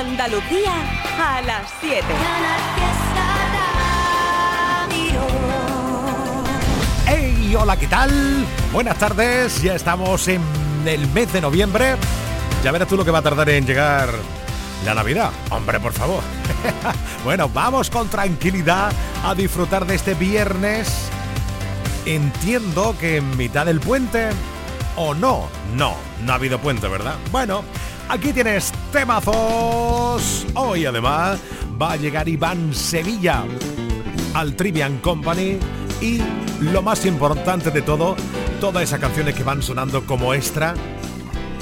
Andalucía a las 7. ¡Hey! Hola, ¿qué tal? Buenas tardes, ya estamos en el mes de noviembre. Ya verás tú lo que va a tardar en llegar la Navidad. Hombre, por favor. bueno, vamos con tranquilidad a disfrutar de este viernes. Entiendo que en mitad del puente o no. No, no ha habido puente, ¿verdad? Bueno, aquí tienes temazos. Hoy además va a llegar Iván Sevilla al Trivian Company y lo más importante de todo, todas esas canciones que van sonando como extra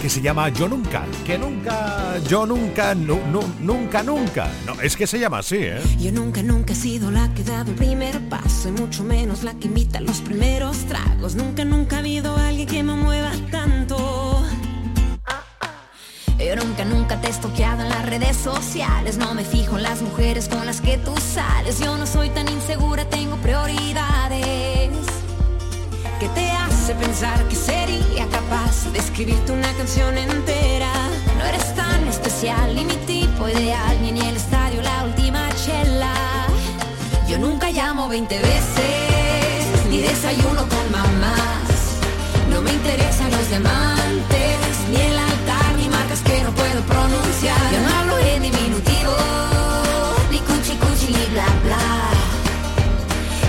que se llama Yo Nunca, que nunca, yo nunca, nunca, nunca. No, es que se llama así, ¿eh? Yo nunca, nunca he sido la que ha dado el primer paso y mucho menos la que invita los primeros tragos. Nunca, nunca ha habido alguien que me mueva tanto. Yo nunca, nunca te he estoqueado en las redes sociales. No me fijo en las mujeres con las que tú sales. Yo no soy tan insegura, tengo prioridades. ¿Qué te hace pensar que sería capaz de escribirte una canción entera? No eres tan especial, ni mi tipo ideal, ni en el estadio la última chela. Yo nunca llamo 20 veces, ni desayuno con mamás. No me interesan los diamantes, ni el pronunciar. Yo no hablo en diminutivo, ni cuchi cuchi, ni bla bla.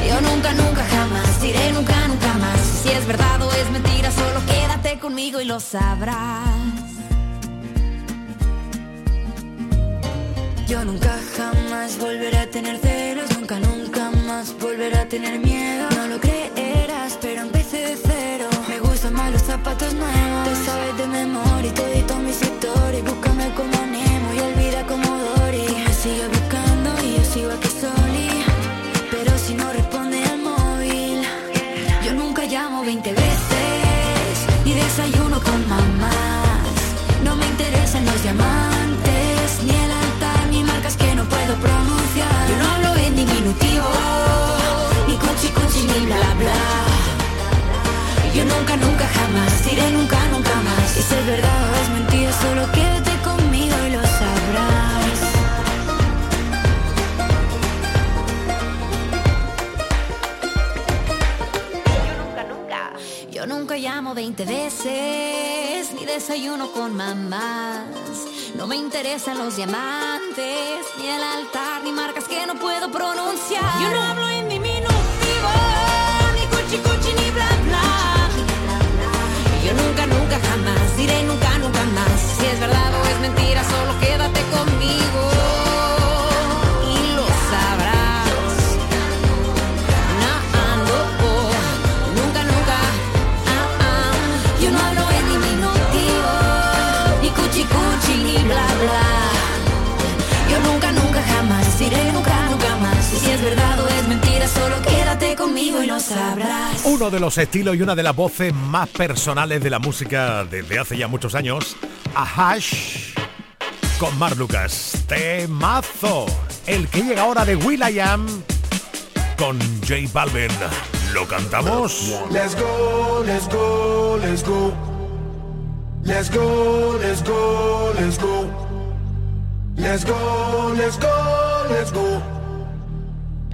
Yo nunca, nunca, jamás diré nunca, nunca más. Si es verdad o es mentira, solo quédate conmigo y lo sabrás. Yo nunca jamás volveré a tener celos, nunca, nunca más volveré a tener miedo. No lo creerás, pero empecé de cero. Me gustan más los zapatos nuevos. Te sabes de memoria y todito mis historias. Búscame ni bla bla. Yo nunca, nunca, jamás diré nunca, nunca más. Y si es verdad o es mentira, solo quédate conmigo y lo sabrás. Yo nunca llamo 20 veces, ni desayuno con mamás. No me interesan los diamantes, ni el altar, ni marcas que no puedo pronunciar. Yo no hablo en diminutivo, nunca, nunca, jamás diré nunca, nunca más. Si es verdad o es mentira, solo quédate conmigo. Y lo sabrás. No, nunca, nunca. ah, ah. Yo no hablo en diminutivo, ni cuchi cuchi, ni bla bla. Yo nunca, nunca, jamás diré nunca, nunca más. Si es verdad o es solo quédate conmigo y lo sabrás. Uno de los estilos y una de las voces más personales de la música desde hace ya muchos años, Ahash con Mar Lucas. Temazo. El que llega ahora de Will.i.am con J Balvin. ¿Lo cantamos? Let's go, let's go, let's go. Let's go, let's go, let's go. Let's go, let's go, let's go.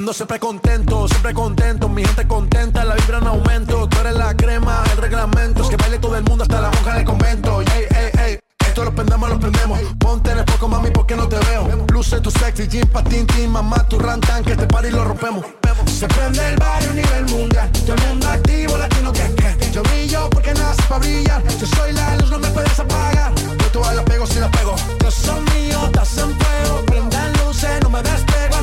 Ando siempre contento, siempre contento, mi gente contenta, la vibra en aumento, tú eres la crema, el reglamento, es que baile todo el mundo hasta la monja del convento, ey, ey, ey, esto lo prendemos, lo prendemos, ponte en el poco mami porque no te veo, luce tu sexy, jean patín, tin, mamá, tu rantan, que este party lo rompemos, se prende el barrio a nivel mundial, todo el mundo activo, latino que que, yo brillo porque nace para brillar, yo soy la luz, no me puedes apagar, yo todas las pego si las pego, yo soy mío, estás en fuego, prendan luces, no me ando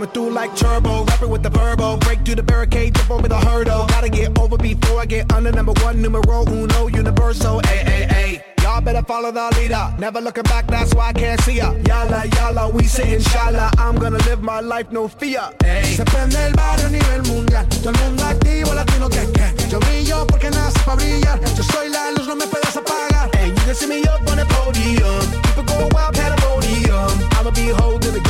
Coming through like turbo, rapping with the verbo. Break through the barricade, jump over the hurdle. Gotta get over before I get under number one, numero uno, universal. Ay, ay, ay. Y'all better follow the leader. Never looking back, that's why I can't see ya. Yala, yala, we say inshallah. I'm gonna live my life, no fear. Ay. Se prende el barrio a nivel mundial. Todo el mundo activo, latino que que. Yo brillo porque nace para brillar. Yo soy la luz, no me puedes apagar. Hey, you can see me up on the podium. People go wild, pandemonium. I'ma be holding the.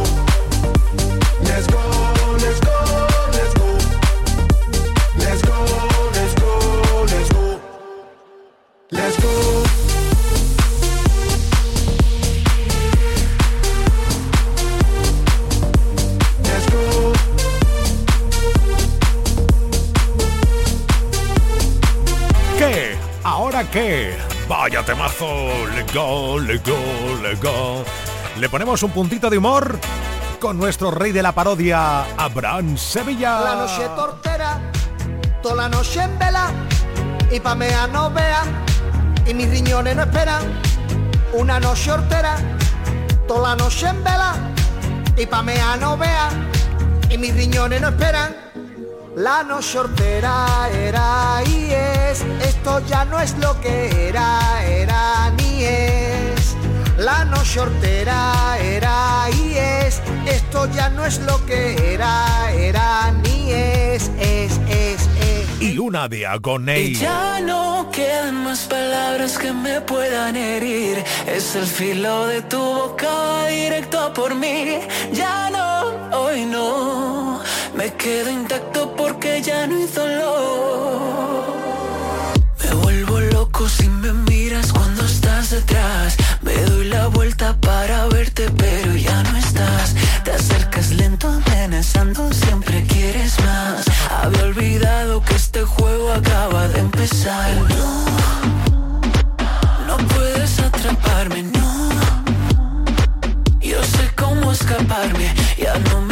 qué? Vaya temazo. Let go, let go, let go. Le ponemos un puntito de humor con nuestro rey de la parodia, Abraham Sevilla. La noche tortera, toda la noche en vela, y pa' mea no vea, y mis riñones no esperan. Una noche hortera, toda la noche en vela, y pa' mea no vea, y mis riñones no esperan. La noche hortera era y es, esto ya no es lo que era, era ni es. La noche hortera era y es, esto ya no es lo que era, era ni es, es, es, es. Y una de Agoney. Y ya no quedan más palabras que me puedan herir. Es el filo de tu boca directo por mí. Ya no, hoy no. Me quedo intacto ya no hay dolor. Me vuelvo loco si me miras cuando estás detrás. Me doy la vuelta para verte, pero ya no estás. Te acercas lento, amenazando, siempre quieres más. Había olvidado que este juego acaba de empezar. No, no puedes atraparme, no. Yo sé cómo escaparme, ya no me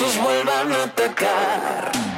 besos vuelvan a atacar.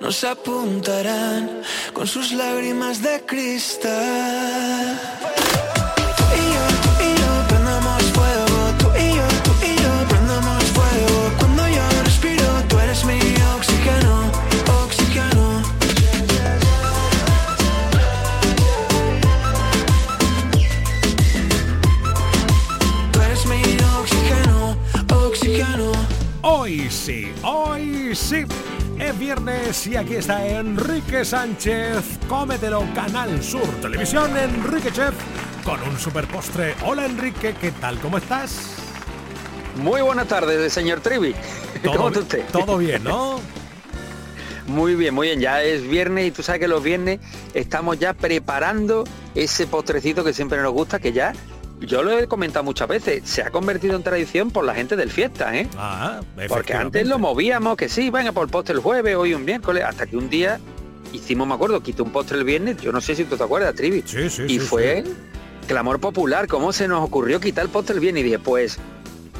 Nos apuntarán con sus lágrimas de cristal. Tú y yo, tú y yo prendemos fuego. Tú y yo, tú y yo prendemos fuego. Cuando yo respiro, tú eres mi oxígeno, oxígeno. Tú eres mi oxígeno, oxígeno. Hoy sí, hoy sí. Es viernes y aquí está Enrique Sánchez. Cómetelo, Canal Sur Televisión, Enrique Chef, con un super postre. Hola Enrique, ¿qué tal? ¿Cómo estás? Muy buenas tardes, señor Trivi. ¿Cómo está usted? Todo bien, ¿no? Muy bien, muy bien. Ya es viernes y tú sabes que los viernes estamos ya preparando ese postrecito que siempre nos gusta, que ya, yo lo he comentado muchas veces, se ha convertido en tradición por la gente del fiesta, ¿eh? Ah, Porque antes lo movíamos, que sí, venga por el postre el jueves, hoy un miércoles, hasta que un día hicimos, me acuerdo, quité un postre el viernes, yo no sé si tú te acuerdas, Trivi. Sí, sí, y sí, fue clamor popular, ¿cómo se nos ocurrió quitar el postre el viernes? Y dije, pues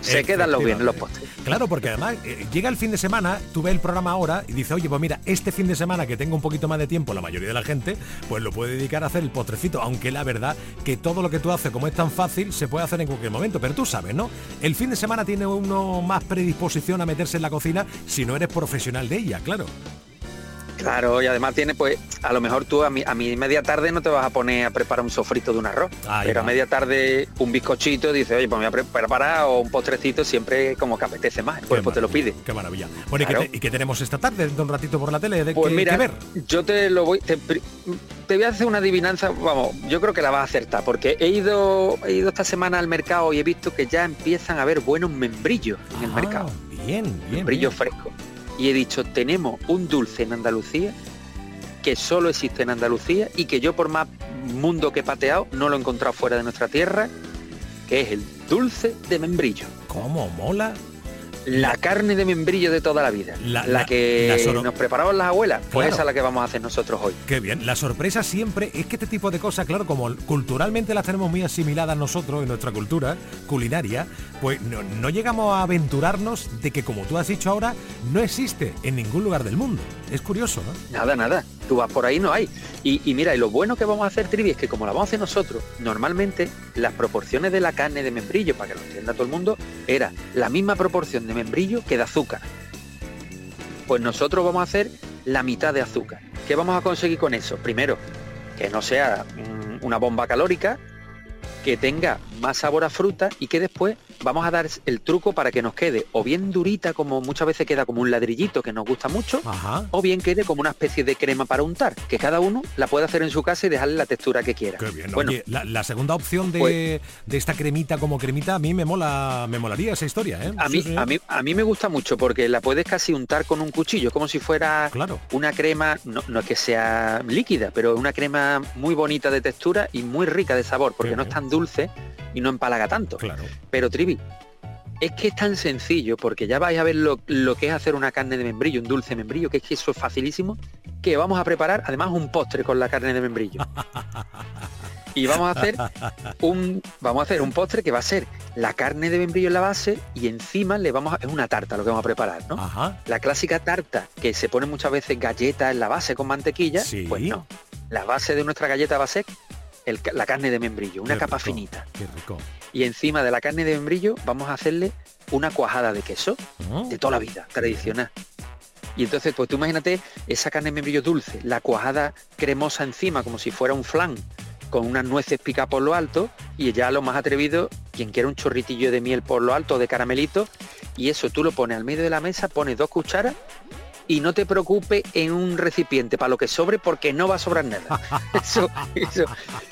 se quedan los viernes los postres. Claro, porque además eh, llega el fin de semana, tú ves el programa ahora y dices, oye, pues mira, este fin de semana que tengo un poquito más de tiempo, la mayoría de la gente, pues lo puede dedicar a hacer el postrecito, aunque la verdad que todo lo que tú haces, como es tan fácil, se puede hacer en cualquier momento. Pero tú sabes, ¿no? El fin de semana tiene uno más predisposición a meterse en la cocina si no eres profesional de ella, claro. Claro, y además tiene, pues, a lo mejor tú a mi, a mi media tarde no te vas a poner a preparar un sofrito de un arroz, pero a media tarde un bizcochito, dices, oye, pues me voy a pre- preparar o un postrecito siempre como que apetece más, el cuerpo te lo pide. Qué maravilla. Bueno, ¿y, Claro. qué te- y qué tenemos esta tarde? De un ratito por la tele, ¿de Pues qué, mira, ver? yo te lo voy, te, voy a hacer una adivinanza, vamos, yo creo que la vas a acertar, porque he ido, he ido esta semana al mercado y he visto que ya empiezan a haber buenos membrillos en el Ah, mercado, Bien, bien. membrillos bien. frescos. Y he dicho, tenemos un dulce en Andalucía que solo existe en Andalucía y que yo por más mundo que he pateado no lo he encontrado fuera de nuestra tierra, que es el dulce de membrillo. ¿Cómo mola? La carne de membrillo de toda la vida. La- La, la- que la nos preparaban las abuelas. Pues Claro. esa es la que vamos a hacer nosotros hoy. Qué bien. La sorpresa siempre es que este tipo de cosas, claro, como culturalmente las tenemos muy asimiladas nosotros en nuestra cultura culinaria, pues no, no llegamos a aventurarnos de que, como tú has dicho ahora, no existe en ningún lugar del mundo. Es curioso, ¿no? Nada, nada. Tú vas por ahí, no hay. Y, mira, y lo bueno que vamos a hacer, Trivi, es que como la vamos a hacer nosotros, normalmente las proporciones de la carne de membrillo, para que lo entienda todo el mundo, era la misma proporción de membrillo que de azúcar. Pues nosotros vamos a hacer la mitad de azúcar. ¿Qué vamos a conseguir con eso? Primero, que no sea mm, una bomba calórica, que tenga más sabor a fruta y que después vamos a dar el truco para que nos quede o bien durita como muchas veces queda como un ladrillito que nos gusta mucho Ajá. o bien quede como una especie de crema para untar que cada uno la puede hacer en su casa y dejarle la textura que quiera Qué bien. bueno Oye, la, la segunda opción de, Pues- de esta cremita como cremita, a mí me mola, me molaría esa historia, ¿eh? a mí, sí. a, mí, a mí me gusta mucho porque la puedes casi untar con un cuchillo, como si fuera Claro. una crema, no, no que sea líquida, pero una crema muy bonita de textura y muy rica de sabor, porque Qué no es tan dulce y no empalaga tanto. Claro. Pero Trivi, es que es tan sencillo, porque ya vais a ver lo, lo que es hacer una carne de membrillo, un dulce membrillo, que es que eso es facilísimo, que vamos a preparar además un postre con la carne de membrillo. Y vamos a hacer un vamos a hacer un postre que va a ser la carne de membrillo en la base y encima le vamos a, es una tarta lo que vamos a preparar, ¿no? Ajá. La clásica tarta que se pone muchas veces galleta en la base con mantequilla, Sí. pues no. La base de nuestra galleta va a ser el la carne de membrillo, una Qué capa rico, finita. Qué rico. Y encima de la carne de membrillo vamos a hacerle una cuajada de queso Mm. de toda la vida, tradicional. Y entonces, pues tú imagínate esa carne de membrillo dulce, la cuajada cremosa encima, como si fuera un flan, con unas nueces picadas por lo alto, y ya lo más atrevido, quien quiera un chorritillo de miel por lo alto, de caramelito, y eso tú lo pones al medio de la mesa, pones dos cucharas, y no te preocupes en un recipiente para lo que sobre, porque no va a sobrar nada. Eso, eso.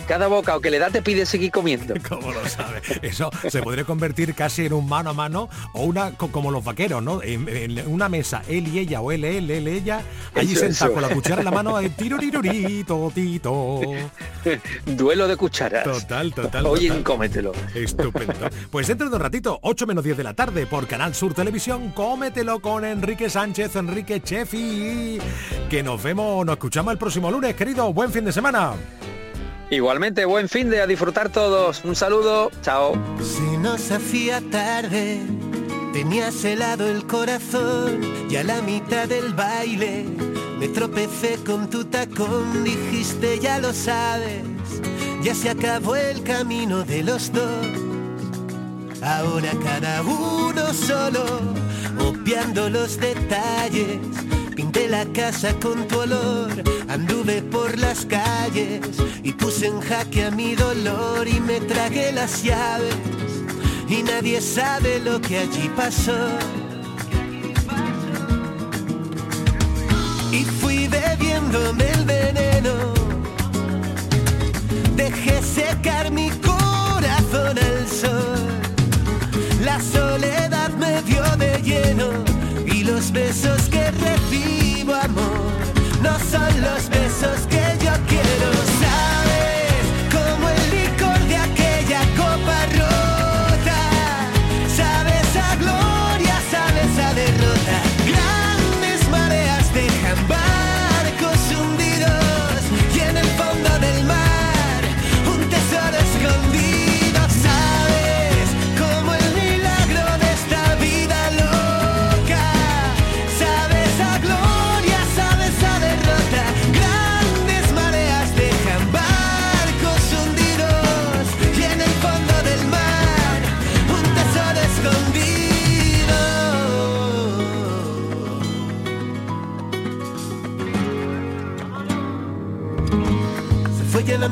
Cada bocado que le da te pide seguir comiendo. ¿Cómo lo sabe? Eso se podría convertir casi en un mano a mano o una co- como los vaqueros, ¿no? En, en una mesa, él y ella o él, él, él, ella, allí Eso, sentado eso. con la cuchara en la mano, tirorirurito, tito. Duelo de cucharas. Total, total, Oye, total. cómetelo. Estupendo. Pues dentro de un ratito, 8 menos 10 de la tarde, por Canal Sur Televisión, cómetelo con Enrique Sánchez, Enrique Chefi. Que nos vemos, nos escuchamos el próximo lunes, querido. Buen fin de semana. Igualmente, buen fin de a disfrutar todos. Un saludo. Chao. Se nos hacía tarde, tenías helado el corazón y a la mitad del baile me tropecé con tu tacón, dijiste ya lo sabes, ya se acabó el camino de los dos. Ahora cada uno solo, obviando los detalles. Pinté la casa con tu olor, anduve por las calles y puse en jaque a mi dolor y me tragué las llaves. Y nadie sabe lo que allí pasó. Y fui bebiéndome el veneno. Dejé secar mi corazón besos que recibo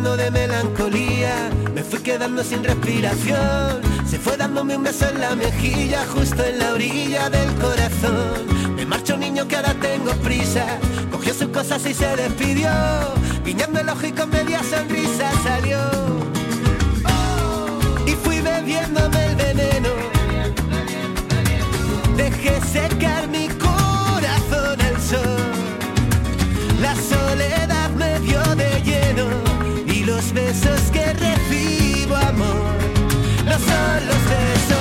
de melancolía, me fui quedando sin respiración. Se fue dándome un beso en la mejilla, justo en la orilla del corazón. Me marchó un niño que ahora tengo prisa, cogió sus cosas y se despidió. Guiñando el ojo y con media sonrisa salió. Y fui bebiéndome el veneno. Dejé secar mi corazón al sol. La soledad los besos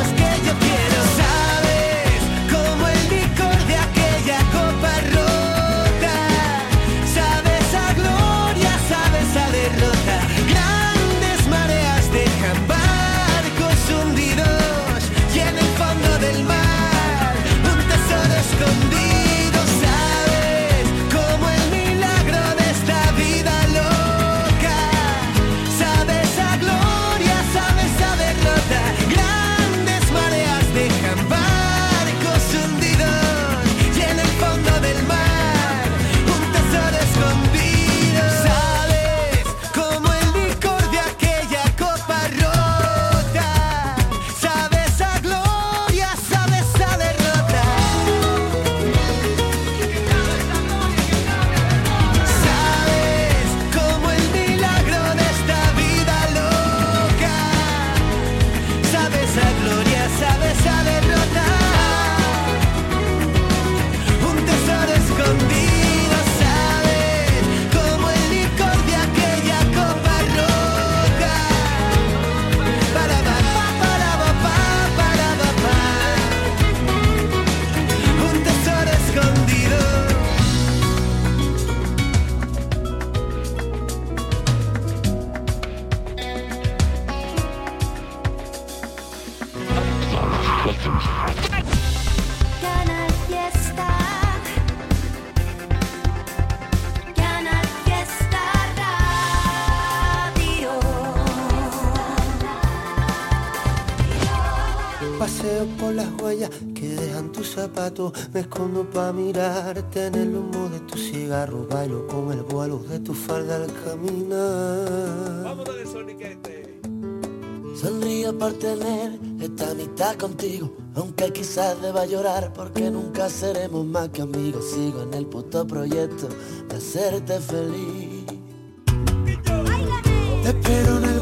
Me escondo pa' mirarte en el humo de tu cigarro. Bailo con el vuelo de tu falda al caminar. Sonrío por tener esta mitad contigo Aunque quizás deba llorar porque nunca seremos más que amigos Sigo en el puto proyecto de hacerte feliz Te espero en el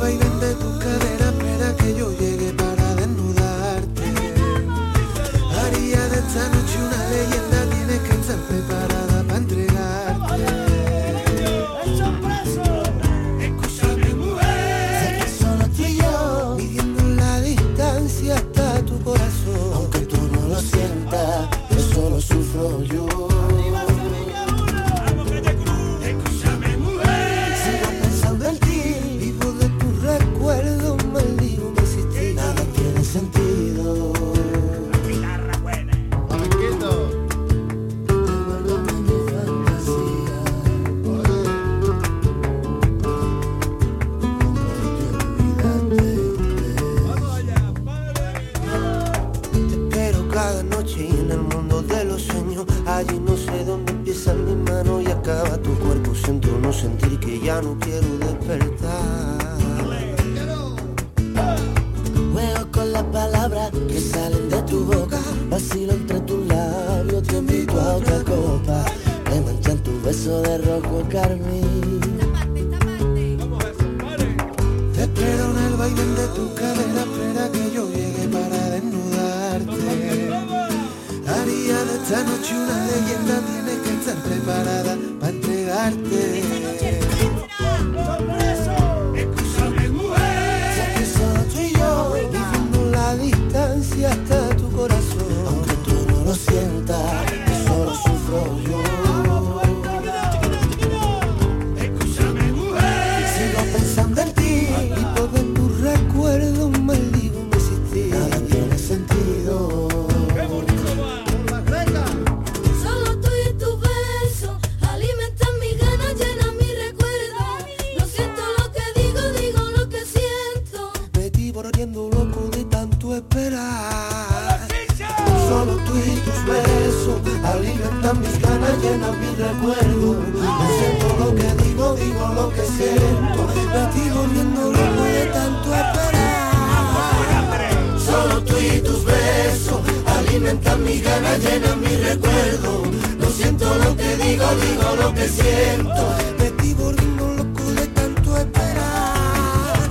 mis ganas, llenan mi recuerdo No siento lo que digo, digo lo que siento Me estoy volviendo loco de tanto esperar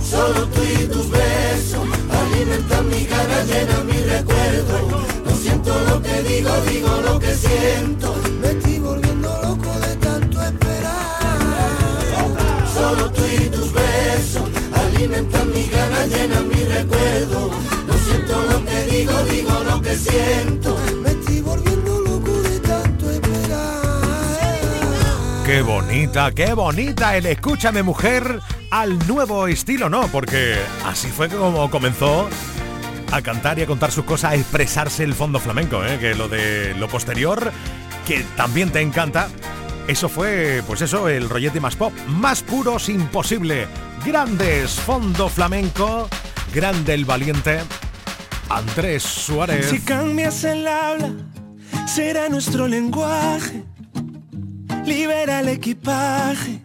Solo tú y tus besos alimentan mi ganas, llenan mi recuerdo. No siento lo que digo, digo lo que siento. Me estoy volviendo loco de tanto esperar. Solo tú y tus besos alimentan mi ganas, llenan mi recuerdo. Siento lo que digo, digo lo que siento. Me estoy volviendo loco de tanto esperar. Qué bonita, qué bonita el Escúchame Mujer al nuevo estilo, ¿no? Porque así fue como comenzó a cantar y a contar sus cosas, a expresarse el fondo flamenco, ¿eh? Que lo de lo posterior, que también te encanta, eso fue, pues eso, el rollete más pop, más puros imposible. Grandes fondo flamenco, grande el valiente, Andrés Suárez. Si cambias el habla, será nuestro lenguaje. Libera el equipaje,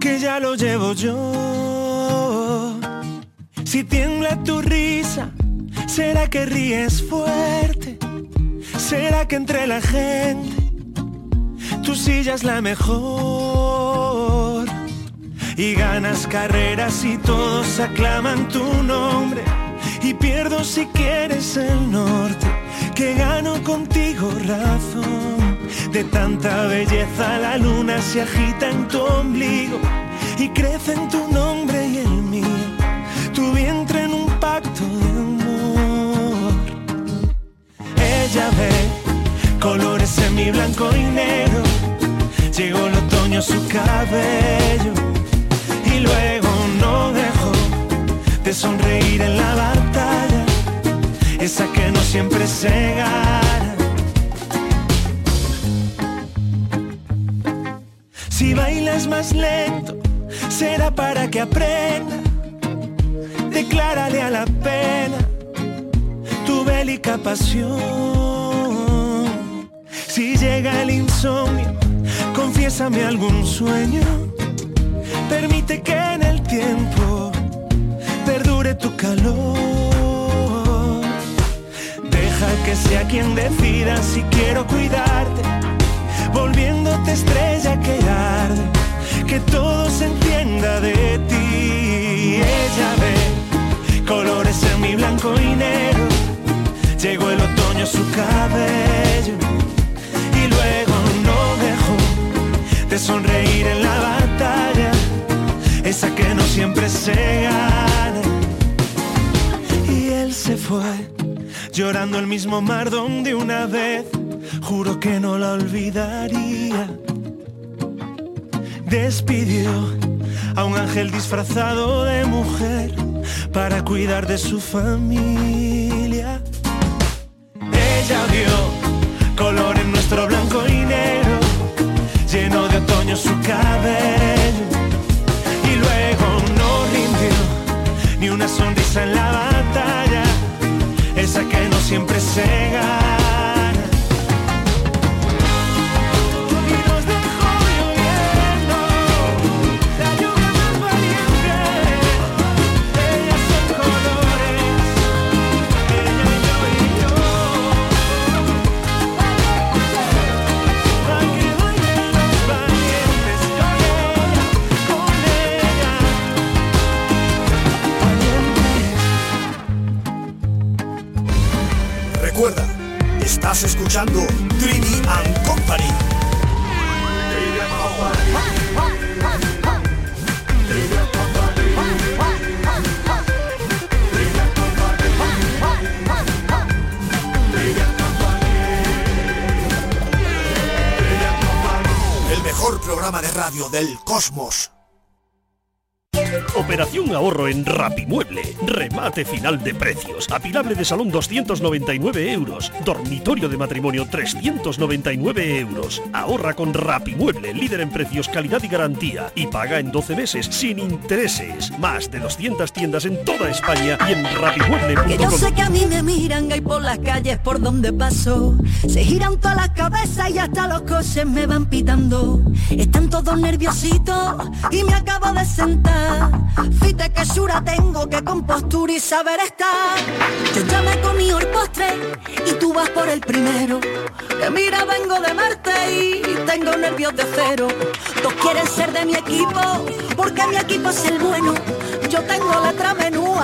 que ya lo llevo yo. Si tiembla tu risa, será que ríes fuerte. Será que entre la gente tu silla es la mejor. Y ganas carreras y todos aclaman tu nombre. Y pierdo si quieres el norte, que gano contigo razón. De tanta belleza la luna se agita en tu ombligo y crece en tu nombre y el mío. Tu vientre en un pacto de amor. Ella ve colores en mi blanco y negro. Llegó el otoño su cabello y luego no dejó de sonreír en la batalla. Esa que no siempre se gana. Si bailas más lento, será para que aprenda. Declárale a la pena tu bélica pasión. Si llega el insomnio, confiésame algún sueño. Permite que en el tiempo perdure tu calor. Que sea quien decida si quiero cuidarte, volviéndote estrella que arde, que todo se entienda de ti. Ella ve colores en mi blanco y negro, llegó el otoño a su cabello y luego no dejó de sonreír en la batalla, esa que no siempre se gana. Y él se fue, llorando el mismo mar donde una vez juro que no la olvidaría. Despidió a un ángel disfrazado de mujer para cuidar de su familia. Ella vio color en nuestro blanco y negro, lleno de otoño su cabello. Y luego no rindió ni una sonrisa en la no siempre escuchando Trini and Company. El mejor programa de radio del cosmos. Ahorro en Rapimueble. Remate final de precios. Apilable de salón 299 euros. Dormitorio de matrimonio 399 euros. Ahorra con Rapimueble, líder en precios, calidad y garantía. Y paga en 12 meses sin intereses. Más de 200 tiendas en toda España y en Que yo rapimueble.com. sé que a mí me miran ahí por las calles por donde paso. Se giran todas las cabezas y hasta los coches me van pitando. Están todos nerviositos y me acabo de sentar. Que sura tengo, que compostura y saber estar. Yo ya me comí el postre y tú vas por el primero. Que mira, vengo de Marte y tengo nervios de cero. Todos quieren ser de mi equipo porque mi equipo es el bueno. Yo tengo letra menúa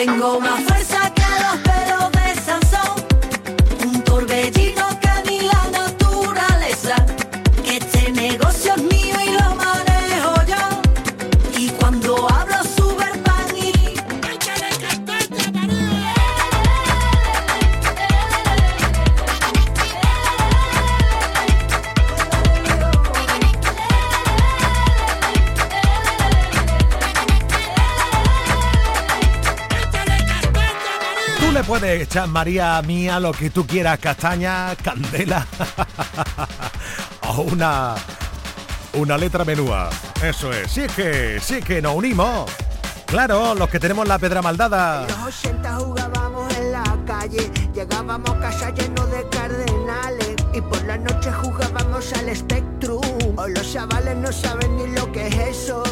Tengo más fuerza echar, María mía, lo que tú quieras, castaña, candela o una, una letra menúa. Eso es, sí que, sí que nos unimos. Claro, los que tenemos la pedra maldada. En los 80 jugábamos en la calle, llegábamos a casa llenos de cardenales y por la noche jugábamos al Spectrum. Hoy los chavales no saben ni lo que es eso.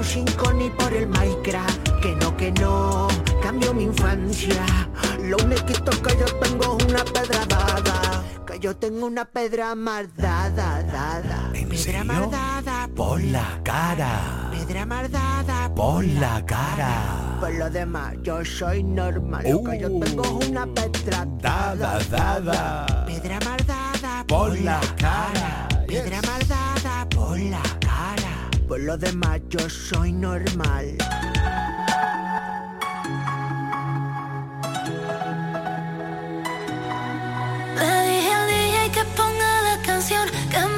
PlayStation 5 ni por el Minecraft. Que no, que no, cambio mi infancia. Lo único que yo tengo es una pedra dada. Que yo tengo una pedra mardada, dada. ¿En pedra serio? mardada. Pon la cara. Pedra mardada. Pon la cara. Por lo demás, yo soy normal. Lo que yo tengo es una pedra Dada, dada. Pedra mardada. Pon la cara. Piedra maldada por la cara. Por lo demás yo soy normal. Le dije al DJ que ponga la canción que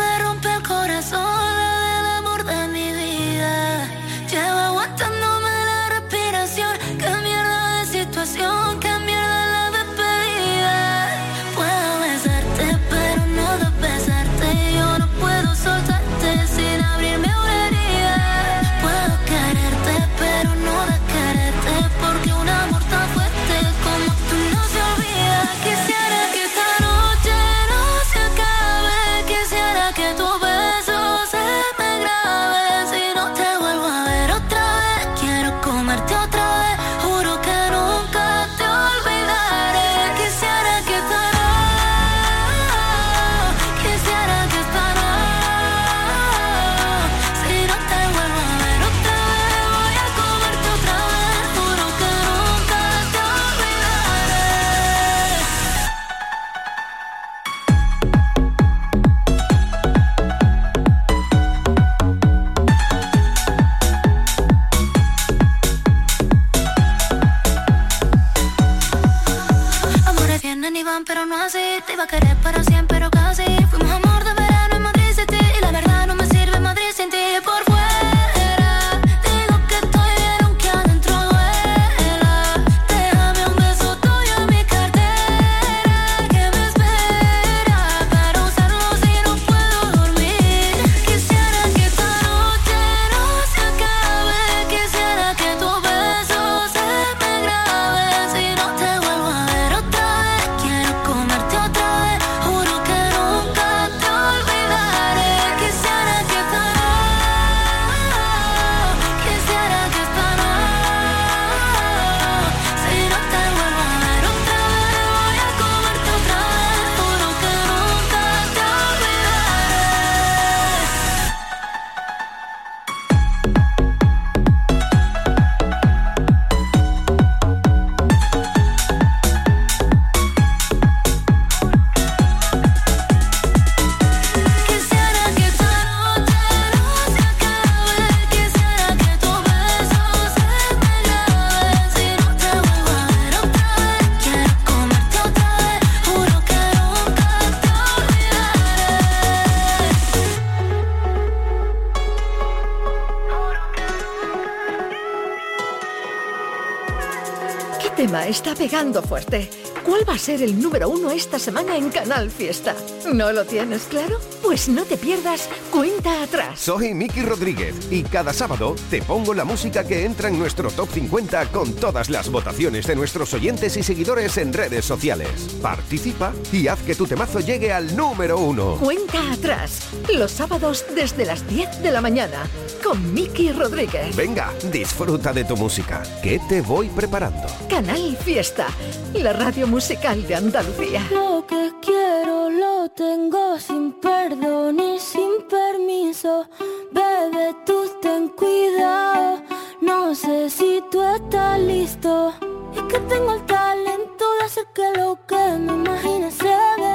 pegando fuerte? ¿Cuál va a ser el número uno esta semana en Canal Fiesta? ¿No lo tienes claro? Pues no te pierdas Cuenta Atrás. Soy Miki Rodríguez y cada sábado te pongo la música que entra en nuestro top 50 con todas las votaciones de nuestros oyentes y seguidores en redes sociales. Participa y haz que tu temazo llegue al número uno. Cuenta Atrás. Los sábados desde las 10 de la mañana con Miki Rodríguez. Venga, disfruta de tu música. ¿Qué te voy preparando? Canal Fiesta, la radio musical de Andalucía. Lo que quiero lo tengo sin perdón y sin permiso. Bebe, tú ten cuidado. No sé si tú estás listo. Es que tengo el talento de hacer que lo que me imagine se dé.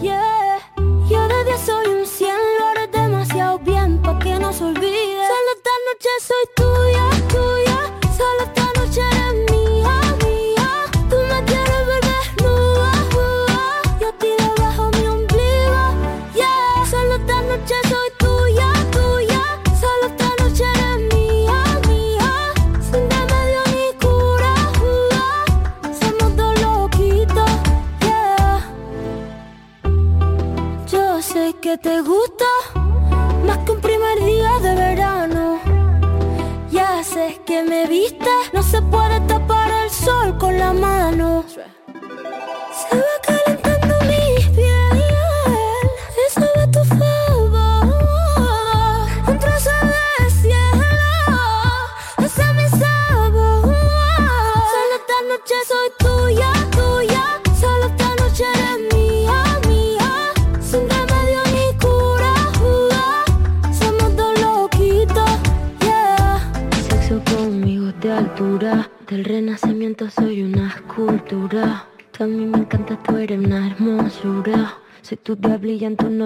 Yeah. Yo de día soy un cien, lo haré demasiado bien pa' que no se olvide. Solo esta noche soy tuya, tuya. Te gusta más que un primer día de verano. Ya sé que me viste, no se puede tapar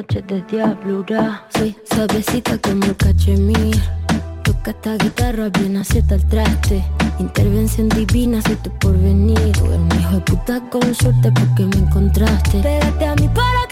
noches de diablura. Soy suavecita como el cachemir. Toca esta guitarra bien acierta el traste. Intervención divina, soy tu porvenir. Un hijo de puta con suerte porque me encontraste. Pégate a mí para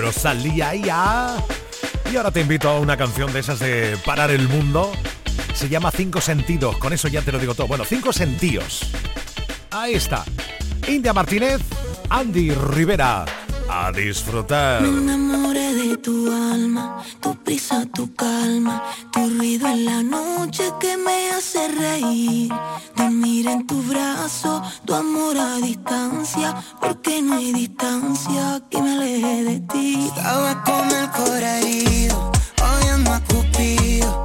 Rosalía y a... Y ahora te invito a una canción de esas de parar el mundo. Se llama Cinco Sentidos. Con eso ya te lo digo todo. Bueno, Cinco Sentidos. Ahí está. India Martínez, Andy Rivera. A disfrutar. Me enamoré de tu alma, tu prisa, tu calma, tu ruido en la noche que me hace reír. Dormir en tu brazo, tu amor a distancia, porque no hay distancia que me aleje de ti. Estaba con el corazón herido, odiando a Cupido,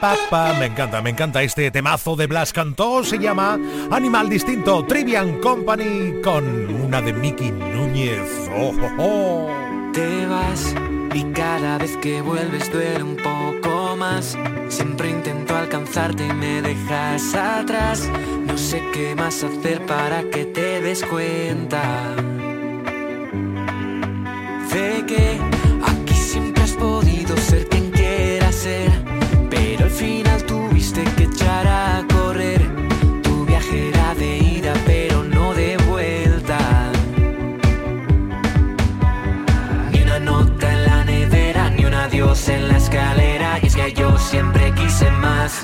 Me encanta, me encanta este temazo de Blas Cantó. Se llama Animal Distinto, Trivian Company, con una de Mickey Núñez. Te vas y cada vez que vuelves duele un poco más. Siempre intento alcanzarte y me dejas atrás. No sé qué más hacer para que te des cuenta de que aquí siempre has podido ser quien quieras ser, siempre quise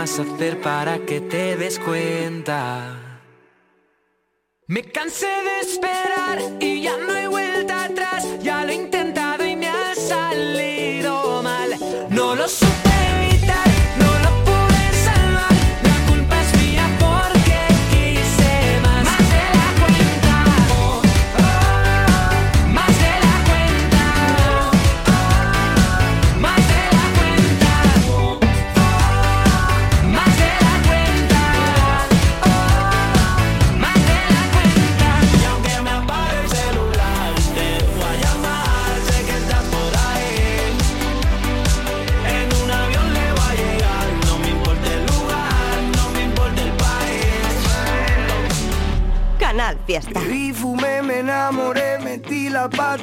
más hacer para que te des cuenta. Me cansé de esperar y ya no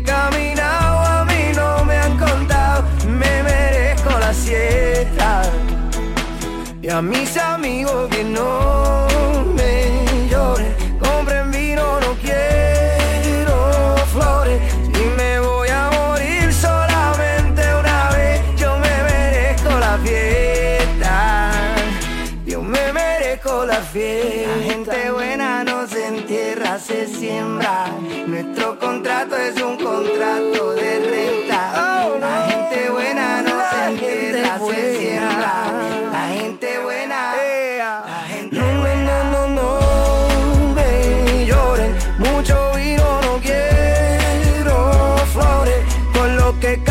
caminado, a mí no me han contado, me merezco la siesta. Y a mis amigos que no me lloren, compren vino, no quiero flores. Si me voy a morir solamente una vez, yo me merezco la fiesta. Yo me merezco la fiesta. La gente buena se entierra, se siembra. Nuestro contrato es un contrato de renta. La gente buena no se entierra, se siembra. La gente buena. La gente buena. No, no, no, me lloren. Mucho vino, no quiero flores. Con lo que he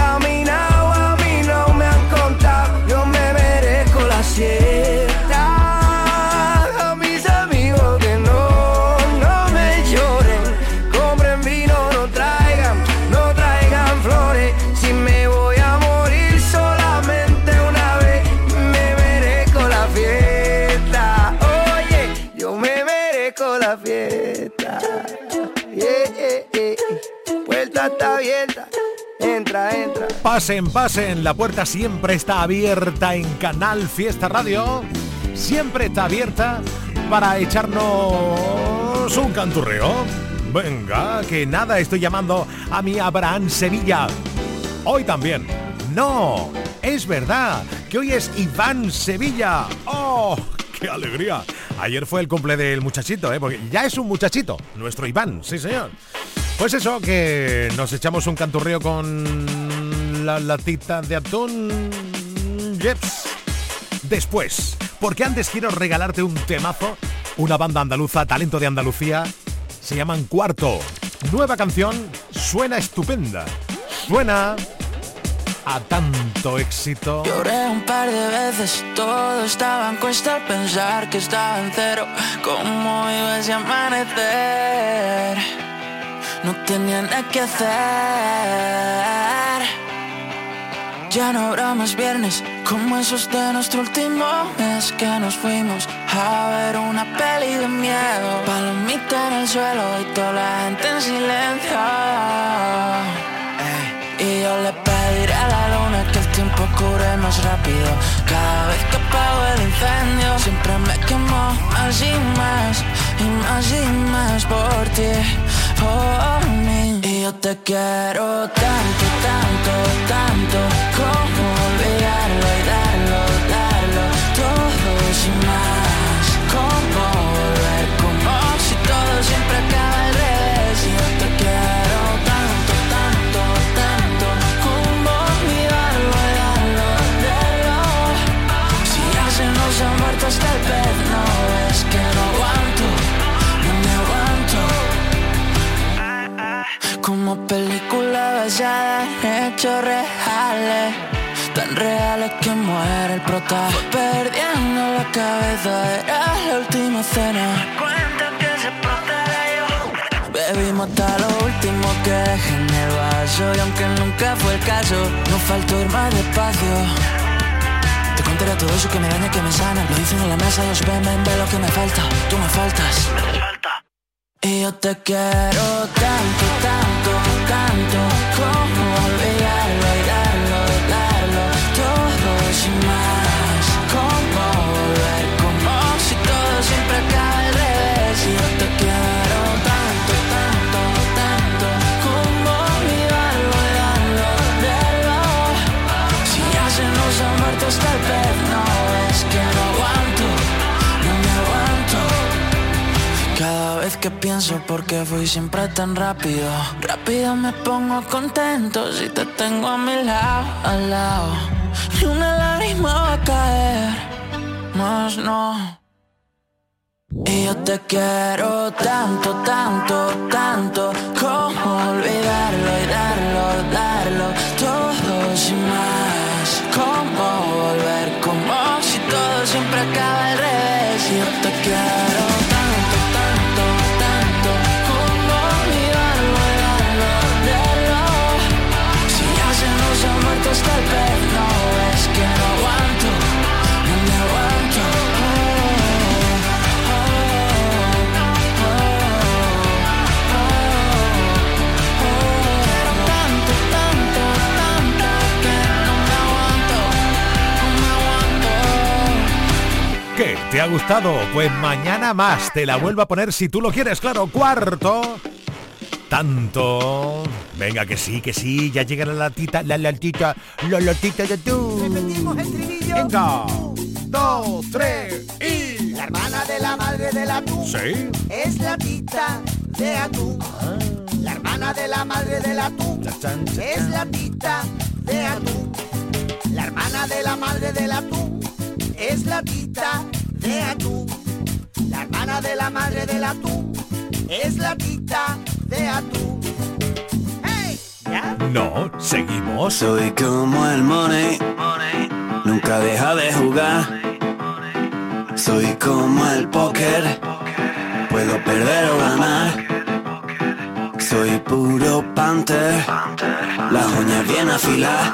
Pasen, pasen, la puerta siempre está abierta en Canal Fiesta Radio. Siempre está abierta para echarnos un canturreo. Venga, que nada, estoy llamando a mi Abraham Sevilla. Hoy también. No, es verdad que hoy es Iván Sevilla. ¡Oh! ¡Qué alegría! Ayer fue el cumple del muchachito, ¿eh? Porque ya es un muchachito, nuestro Iván, sí señor. Pues eso, que nos echamos un canturreo con la latita de atún. Jeps. Después, porque antes quiero regalarte un temazo, una banda andaluza, talento de Andalucía, se llaman Cuarto. Nueva canción, suena estupenda. Suena a tanto éxito. Lloré un par de veces, todo estaba en cuesta pensar que estaba en cero. ¿Cómo iba ese amanecer? No tenía nada que hacer. Ya no habrá más viernes como esos de nuestro último mes que nos fuimos a ver una peli de miedo. Palomita en el suelo y toda la gente en silencio. Y yo le pediré a la luna que el tiempo cure más rápido. Cada vez que apago el incendio, siempre me quemo más y más, y más y más por ti, por mí. Te quiero tanto, tanto, tanto, como olvidarlo y darlo, darlo, todo sin más. Como película basada en hechos reales Tan reales que muere el prota Perdiendo la cabeza, era la última cena. Cuenta que se yo Bebimos hasta lo último que dejé en el vaso Y aunque nunca fue el caso Nos faltó ir más despacio. Te contaré todo eso que me daña, que me sana. Lo dicen en la mesa, ellos ven, ven, ve lo que me falta. Tú me faltas. Y yo te quiero tanto, tanto, Como olvidarlo y darlo, darlo Todo sin más. Como volver, como si todo siempre acaba al revés. Yo te quiero tanto, tanto, tanto Como olvidarlo y darlo, darlo Si ya se nos ha muerto hasta el pez que pienso por qué fui siempre tan rápido. Rápido me pongo contento si te tengo a mi lado, al lado. Ni una lágrima va a caer, más no. Y yo te quiero tanto, tanto, tanto Como olvidarlo ¿Te ha gustado? Pues mañana más te la vuelvo a poner si tú lo quieres, claro. Cuarto. Tanto. Venga, que sí, que sí. Ya llega la latita, la latita, la latita de tú. Repetimos el trivillo. Venga. Dos, tres y. La hermana de la madre del atún. Sí. Es la tita de atún. La hermana de la madre del atún. Es la tita de atún. La hermana de la madre del atún. Es la tita de atún. La hermana de la madre del atún. Es la tita de atún. ¡Hey! ¿Ya? No, seguimos. Soy como el money, nunca deja de jugar. Soy como el póker, puedo perder o ganar. Soy puro panther, las uñas bien afiladas.